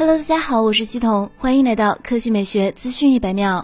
Hello，大家好，我是西彤，欢迎来到科技美学资讯一百秒。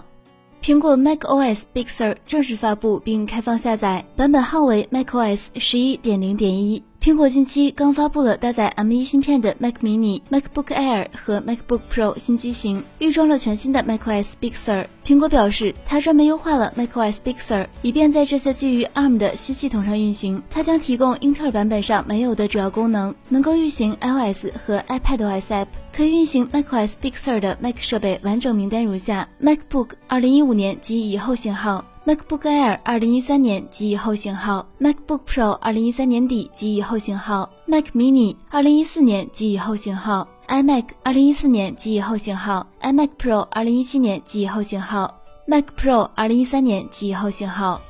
苹果 macOS Big Sur 正式发布并开放下载，版本号为 macOS 十一点零点一。苹果近期刚发布了搭载 M1 芯片的 Mac mini、MacBook Air 和 MacBook Pro 新机型，预装了全新的 macOS Big Sur。苹果表示，它专门优化了 macOS Big Sur，以便在这些基于 ARM 的新系统上运行。它将提供英特尔版本上没有的主要功能，能够运行 iOS 和 iPadOS App。可以运行 macOS Big Sur 的 Mac 设备完整名单如下：MacBook 2015年及以后型号。MacBook Air 二零一三年及以后型号，MacBook Pro 二零一三年底及以后型号，Mac Mini 二零一四年及以后型号，iMac 二零一四年及以后型号，iMac Pro 二零一七年及以后型号，Mac Pro 二零一三年及以后型号。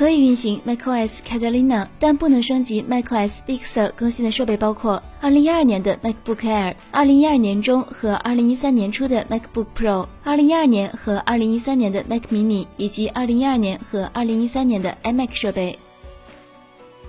可以运行 macOS Catalina，但不能升级 macOS Big Sur 更新的设备包括2012年的 MacBook Air、2012年中和2013年初的 MacBook Pro、2012年和2013年的 Mac Mini 以及2012年和2013年的 iMac 设备。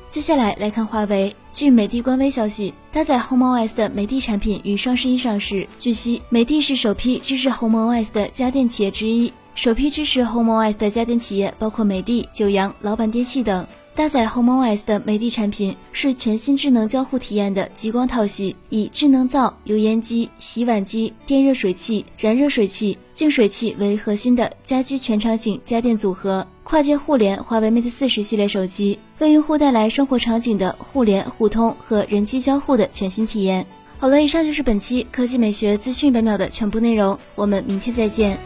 接下来来看华为。据美的官微消息，搭载 homos 的美的产品于双十一上市。据悉，美的是首批支持 homos 的家电企业之一。首批支持 HomeOS 的家电企业包括美的、九阳、老板电器等。搭载 HomeOS 的美的产品是全新智能交互体验的极光套系，以智能灶、油烟机、洗碗机、电热水器、燃热水器、净水器为核心的家居全场景家电组合，跨界互联华为 Mate 四十系列手机，为用户带来生活场景的互联互通和人机交互的全新体验。好了，以上就是本期科技美学资讯百秒的全部内容，我们明天再见。